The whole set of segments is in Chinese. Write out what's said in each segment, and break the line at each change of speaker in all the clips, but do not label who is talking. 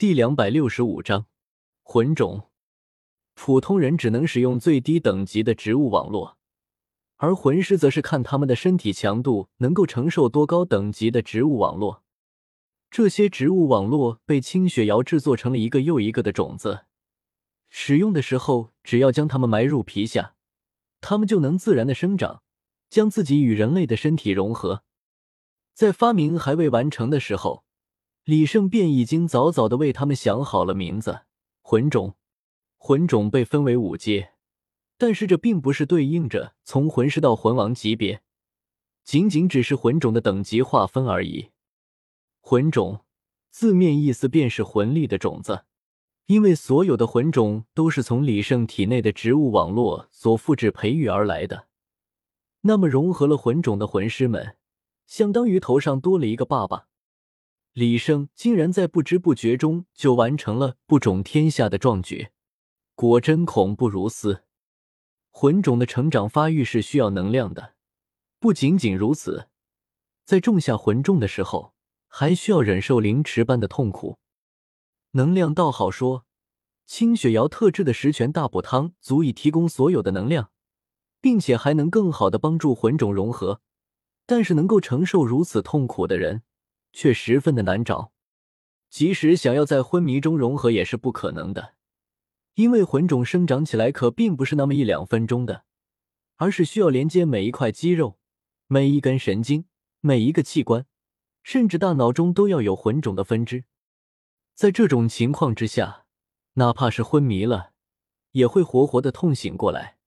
第两百六十五章魂种。普通人只能使用最低等级的植物网络，而魂师则是看他们的身体强度能够承受多高等级的植物网络。这些植物网络被清雪瑶制作成了一个又一个的种子，使用的时候，只要将它们埋入皮下，它们就能自然的生长，将自己与人类的身体融合。在发明还未完成的时候。李胜便已经早早的为他们想好了名字。魂种，魂种被分为五阶，但是这并不是对应着从魂师到魂王级别，仅仅只是魂种的等级划分而已。魂种字面意思便是魂力的种子，因为所有的魂种都是从李胜体内的植物网络所复制培育而来的。那么融合了魂种的魂师们，相当于头上多了一个爸爸。李胜竟然在不知不觉中就完成了不种天下的壮举，果真恐怖如斯。魂种的成长发育是需要能量的，不仅仅如此，在种下魂种的时候，还需要忍受凌迟般的痛苦。能量倒好说，清雪瑶特制的十全大补汤足以提供所有的能量，并且还能更好的帮助魂种融合。但是能够承受如此痛苦的人。却十分的难找，即使想要在昏迷中融合也是不可能的，因为魂种生长起来可并不是那么一两分钟的，而是需要连接每一块肌肉、每一根神经、每一个器官，甚至大脑中都要有魂种的分支。在这种情况之下，哪怕是昏迷了，也会活活的痛醒过来。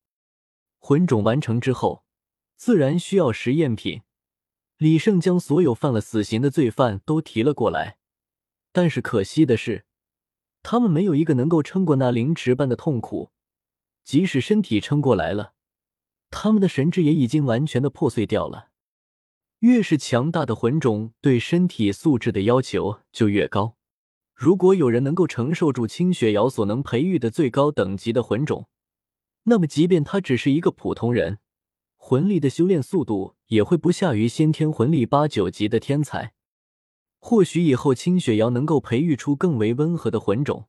魂种完成之后，自然需要实验品。李胜将所有犯了死刑的罪犯都提了过来，但是可惜的是，他们没有一个能够撑过那凌迟般的痛苦。即使身体撑过来了，他们的神智也已经完全的破碎掉了。越是强大的魂种，对身体素质的要求就越高。如果有人能够承受住清雪瑶所能培育的最高等级的魂种，那么即便他只是一个普通人。魂力的修炼速度也会不下于先天魂力八九级的天才。或许以后清雪瑶能够培育出更为温和的魂种，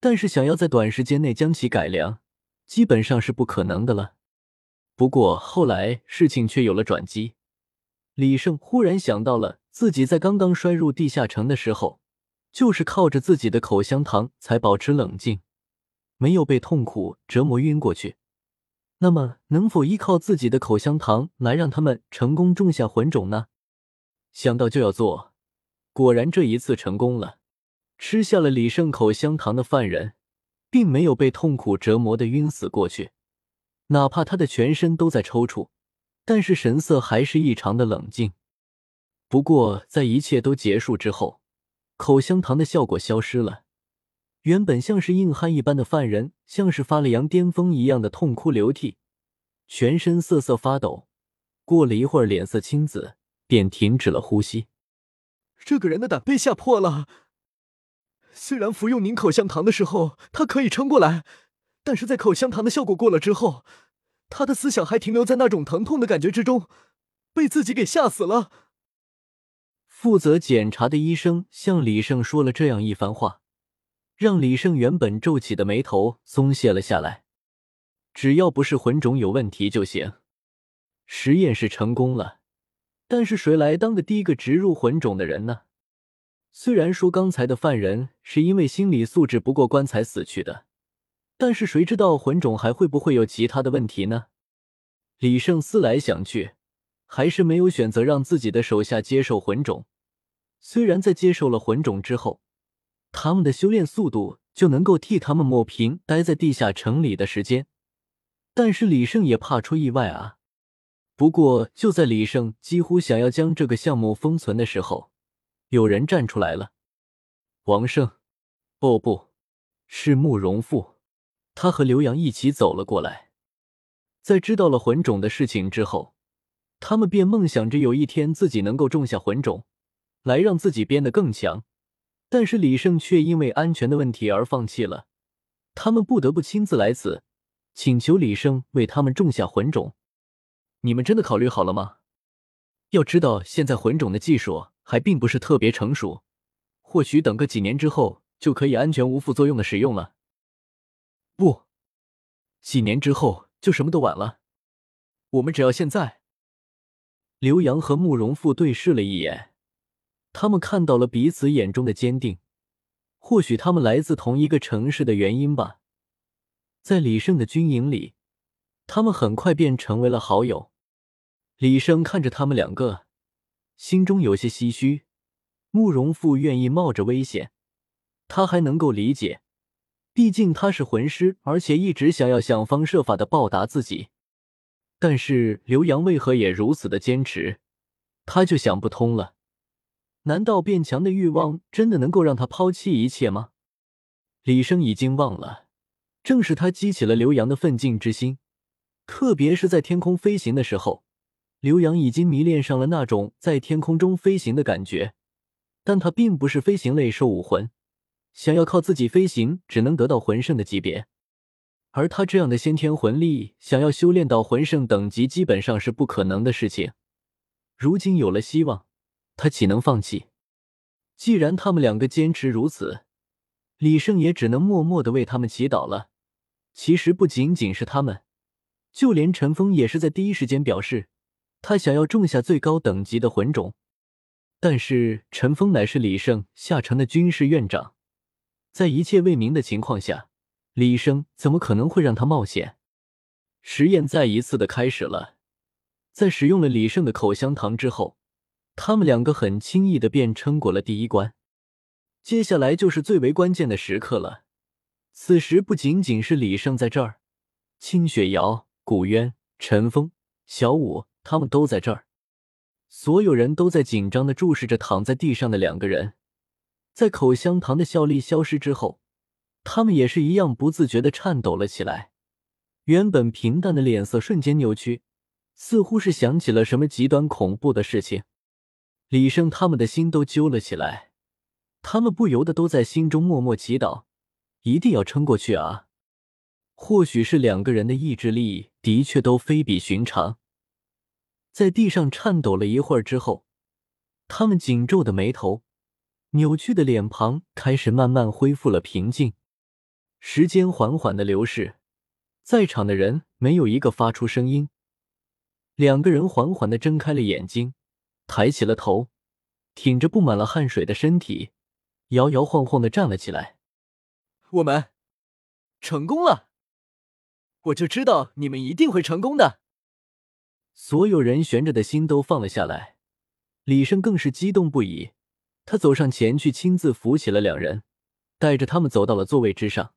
但是想要在短时间内将其改良，基本上是不可能的了。不过后来事情却有了转机，李胜忽然想到了自己在刚刚摔入地下城的时候，就是靠着自己的口香糖才保持冷静，没有被痛苦折磨晕过去。那么，能否依靠自己的口香糖来让他们成功种下魂种呢？想到就要做，果然这一次成功了。吃下了李胜口香糖的犯人，并没有被痛苦折磨的晕死过去，哪怕他的全身都在抽搐，但是神色还是异常的冷静。不过，在一切都结束之后，口香糖的效果消失了。原本像是硬汉一般的犯人，像是发了羊癫疯一样的痛哭流涕，全身瑟瑟发抖。过了一会儿，脸色青紫，便停止了呼吸。
这个人的胆被吓破了。虽然服用您口香糖的时候他可以撑过来，但是在口香糖的效果过了之后，他的思想还停留在那种疼痛的感觉之中，被自己给吓死了。
负责检查的医生向李胜说了这样一番话。让李胜原本皱起的眉头松懈了下来。只要不是魂种有问题就行。实验是成功了，但是谁来当个第一个植入魂种的人呢？虽然说刚才的犯人是因为心理素质不过关才死去的，但是谁知道魂种还会不会有其他的问题呢？李胜思来想去，还是没有选择让自己的手下接受魂种。虽然在接受了魂种之后，他们的修炼速度就能够替他们抹平待在地下城里的时间，但是李胜也怕出意外啊。不过就在李胜几乎想要将这个项目封存的时候，有人站出来了。王胜，哦不，是慕容复，他和刘洋一起走了过来。在知道了魂种的事情之后，他们便梦想着有一天自己能够种下魂种，来让自己变得更强。但是李胜却因为安全的问题而放弃了，他们不得不亲自来此，请求李胜为他们种下魂种。你们真的考虑好了吗？要知道，现在魂种的技术还并不是特别成熟，或许等个几年之后就可以安全无副作用的使用了。不，几年之后就什么都晚了。我们只要现在。刘洋和慕容复对视了一眼，他们看到了彼此眼中的坚定。或许他们来自同一个城市的原因吧。在李胜的军营里，他们很快便成为了好友。李胜看着他们两个，心中有些唏嘘。慕容复愿意冒着危险，他还能够理解，毕竟他是魂师，而且一直想要想方设法的报答自己。但是刘洋为何也如此的坚持？他就想不通了。难道变强的欲望真的能够让他抛弃一切吗？李生已经忘了，正是他激起了刘洋的奋进之心。特别是在天空飞行的时候，刘洋已经迷恋上了那种在天空中飞行的感觉。但他并不是飞行类兽武魂，想要靠自己飞行，只能得到魂圣的级别。而他这样的先天魂力，想要修炼到魂圣等级，基本上是不可能的事情。如今有了希望，他岂能放弃？既然他们两个坚持如此，李胜也只能默默的为他们祈祷了。其实不仅仅是他们，就连陈峰也是在第一时间表示，他想要种下最高等级的魂种。但是陈峰乃是李胜下城的军事院长，在一切未明的情况下，李胜怎么可能会让他冒险？实验再一次的开始了。在使用了李胜的口香糖之后，他们两个很轻易的便撑过了第一关。接下来就是最为关键的时刻了。此时不仅仅是李胜在这儿，清雪瑶、古渊、陈峰、小舞他们都在这儿。所有人都在紧张的注视着躺在地上的两个人，在口香糖的效力消失之后，他们也是一样不自觉的颤抖了起来。原本平淡的脸色瞬间扭曲，似乎是想起了什么极端恐怖的事情。李胜他们的心都揪了起来，他们不由得都在心中默默祈祷，一定要撑过去啊！或许是两个人的意志力的确都非比寻常。在地上颤抖了一会儿之后，他们紧皱的眉头、扭曲的脸庞开始慢慢恢复了平静。时间缓缓的流逝，在场的人没有一个发出声音。两个人缓缓的睁开了眼睛，抬起了头，挺着布满了汗水的身体，摇摇晃晃的站了起来。
我们成功了！我就知道你们一定会成功的。
所有人悬着的心都放了下来，李胜更是激动不已。他走上前去，亲自扶起了两人，带着他们走到了座位之上。